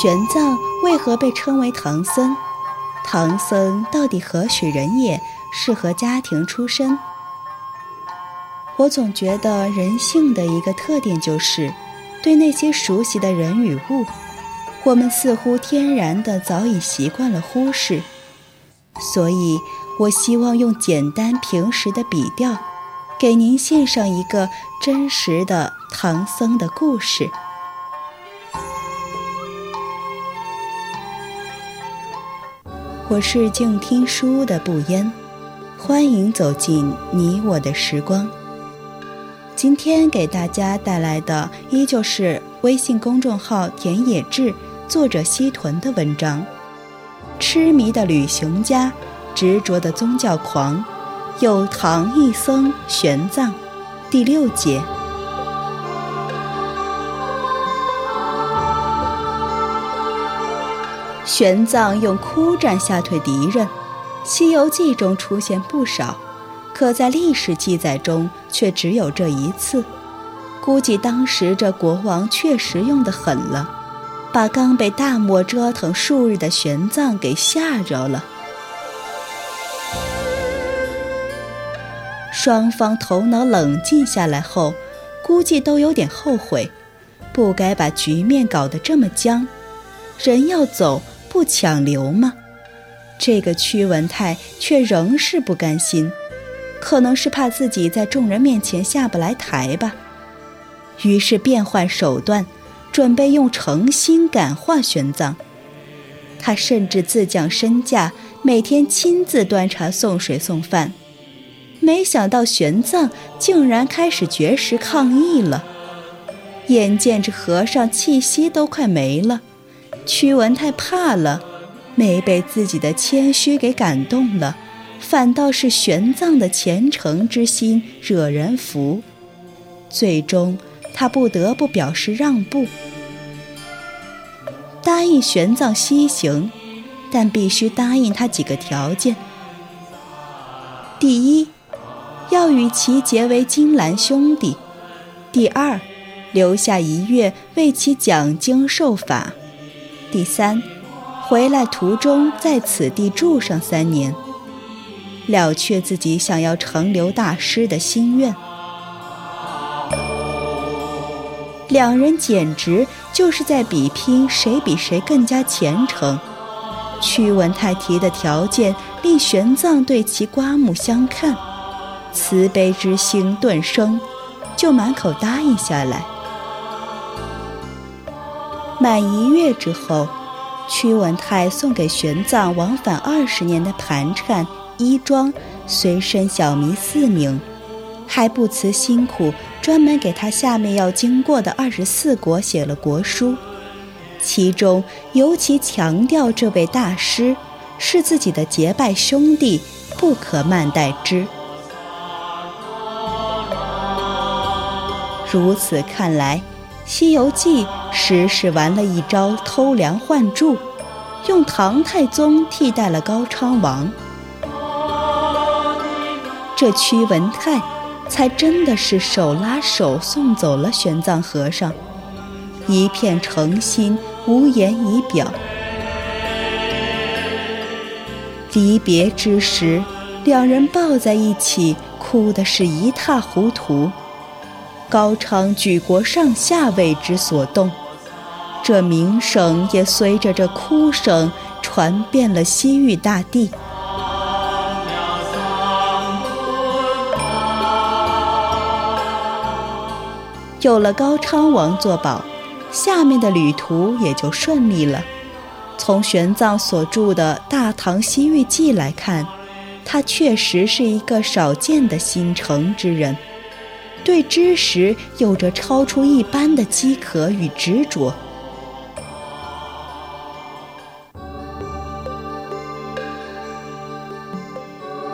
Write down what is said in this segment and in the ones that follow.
玄奘为何被称为唐僧？唐僧到底何许人也？是何家庭出身？我总觉得人性的一个特点就是，对那些熟悉的人与物，我们似乎天然的早已习惯了忽视。所以，我希望用简单平实的笔调，给您献上一个真实的唐僧的故事。我是静听书的不言，欢迎走进你我的时光。今天给大家带来的依旧是微信公众号“田野志”作者西屯的文章，《痴迷的旅行家，执着的宗教狂，有唐一僧玄奘》第六节。玄奘用哭战吓退敌人，《西游记》中出现不少，可在历史记载中却只有这一次。估计当时这国王确实用得狠了，把刚被大漠折腾数日的玄奘给吓着了。双方头脑冷静下来后，估计都有点后悔，不该把局面搞得这么僵。人要走。不强留吗？这个屈文泰却仍是不甘心，可能是怕自己在众人面前下不来台吧。于是变换手段，准备用诚心感化玄奘。他甚至自降身价，每天亲自端茶送水送饭。没想到玄奘竟然开始绝食抗议了。眼见着和尚气息都快没了。屈文泰怕了，没被自己的谦虚给感动了，反倒是玄奘的虔诚之心惹人服。最终，他不得不表示让步，答应玄奘西行，但必须答应他几个条件：第一，要与其结为金兰兄弟；第二，留下一月为其讲经授法。第三，回来途中在此地住上三年，了却自己想要成留大师的心愿。两人简直就是在比拼谁比谁更加虔诚。屈文泰提的条件令玄奘对其刮目相看，慈悲之心顿生，就满口答应下来。满一月之后，屈文泰送给玄奘往返二十年的盘缠、衣装、随身小弥四名，还不辞辛苦，专门给他下面要经过的二十四国写了国书，其中尤其强调这位大师是自己的结拜兄弟，不可慢待之。如此看来。《西游记》实是玩了一招偷梁换柱，用唐太宗替代了高昌王。这屈文泰才真的是手拉手送走了玄奘和尚，一片诚心，无言以表。离别之时，两人抱在一起，哭的是一塌糊涂。高昌举国上下为之所动，这名声也随着这哭声传遍了西域大地。有了高昌王作保，下面的旅途也就顺利了。从玄奘所著的《大唐西域记》来看，他确实是一个少见的心诚之人。对知识有着超出一般的饥渴与执着，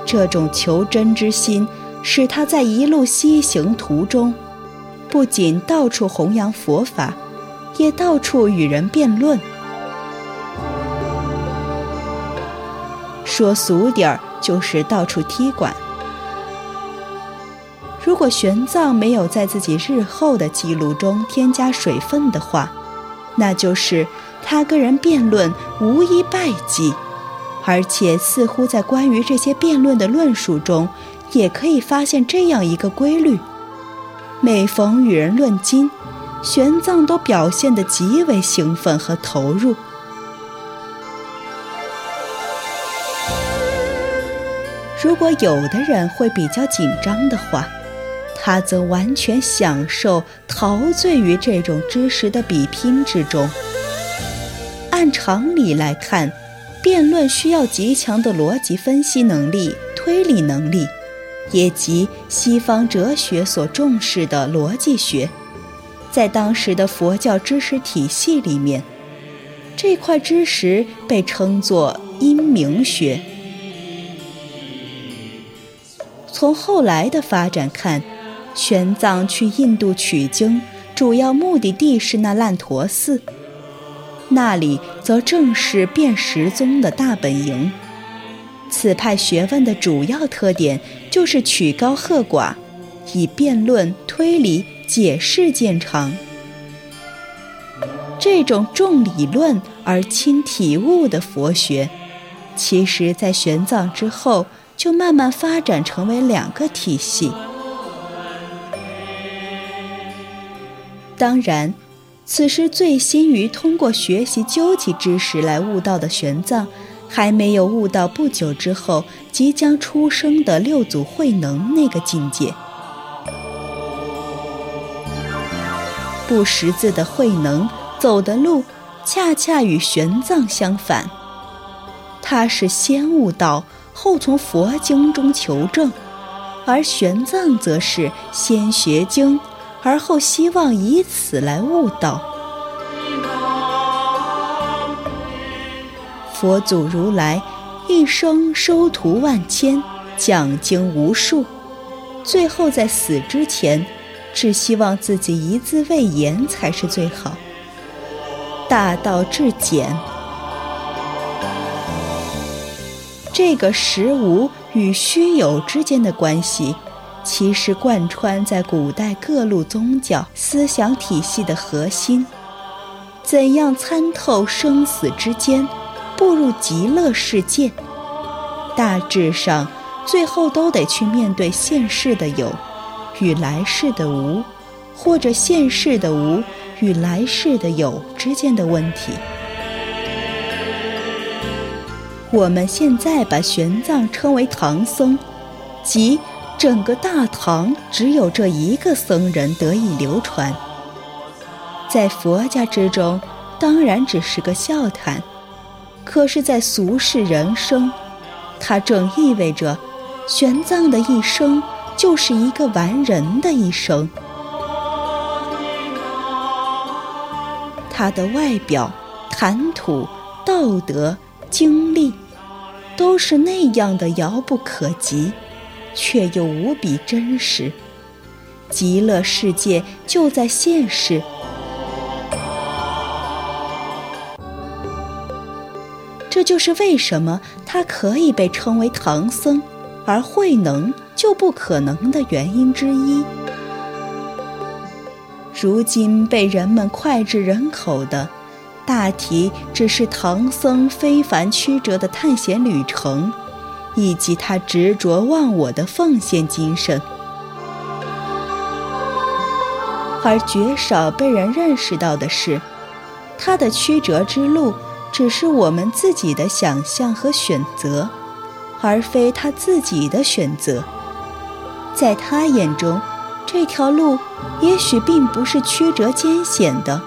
这种求真之心，使他在一路西行途中，不仅到处弘扬佛法，也到处与人辩论。说俗点儿，就是到处踢馆。如果玄奘没有在自己日后的记录中添加水分的话，那就是他跟人辩论无一败绩，而且似乎在关于这些辩论的论述中，也可以发现这样一个规律：每逢与人论经，玄奘都表现得极为兴奋和投入。如果有的人会比较紧张的话，他则完全享受、陶醉于这种知识的比拼之中。按常理来看，辩论需要极强的逻辑分析能力、推理能力，也即西方哲学所重视的逻辑学。在当时的佛教知识体系里面，这块知识被称作因明学。从后来的发展看，玄奘去印度取经，主要目的地是那烂陀寺。那里则正是辨识宗的大本营。此派学问的主要特点就是曲高和寡，以辩论、推理、解释见长。这种重理论而轻体悟的佛学，其实在玄奘之后就慢慢发展成为两个体系。当然。此时醉心于通过学习究极知识来悟道的玄奘，还没有悟到不久之后即将出生的六祖慧能那个境界。不识字的慧能走的路，恰恰与玄奘相反。他是先悟道，后从佛经中求证；而玄奘则是先学经。而后希望以此来悟道。佛祖如来一生收徒万千，讲经无数，最后在死之前，只希望自己一字未言才是最好。大道至简，这个实无与虚有之间的关系。其实贯穿在古代各路宗教思想体系的核心。怎样参透生死之间，步入极乐世界？大致上，最后都得去面对现世的有与来世的无，或者现世的无与来世的有之间的问题。我们现在把玄奘称为唐僧，即。整个大唐只有这一个僧人得以流传，在佛家之中，当然只是个笑谈；可是，在俗世人生，它正意味着玄奘的一生就是一个完人的一生。他的外表、谈吐、道德、经历，都是那样的遥不可及。却又无比真实，极乐世界就在现世。这就是为什么他可以被称为唐僧，而慧能就不可能的原因之一。如今被人们脍炙人口的，大体只是唐僧非凡曲折的探险旅程。以及他执着忘我的奉献精神，而绝少被人认识到的是，他的曲折之路只是我们自己的想象和选择，而非他自己的选择。在他眼中，这条路也许并不是曲折艰险的，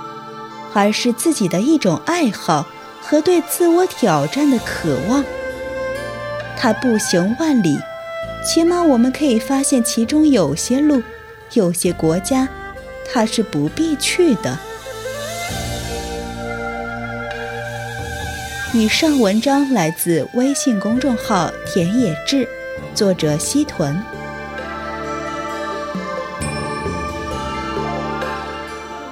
而是自己的一种爱好和对自我挑战的渴望。他步行万里，起码我们可以发现其中有些路，有些国家，他是不必去的。以上文章来自微信公众号“田野志”，作者西屯。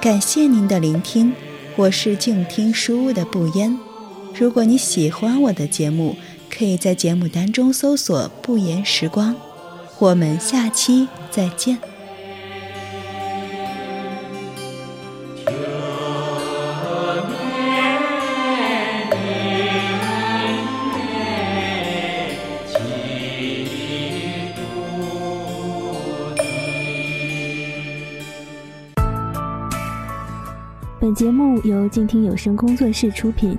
感谢您的聆听，我是静听书屋的不言。如果你喜欢我的节目，可以在节目单中搜索不言时光，我们下期再见。本节目由静听有声工作室出品。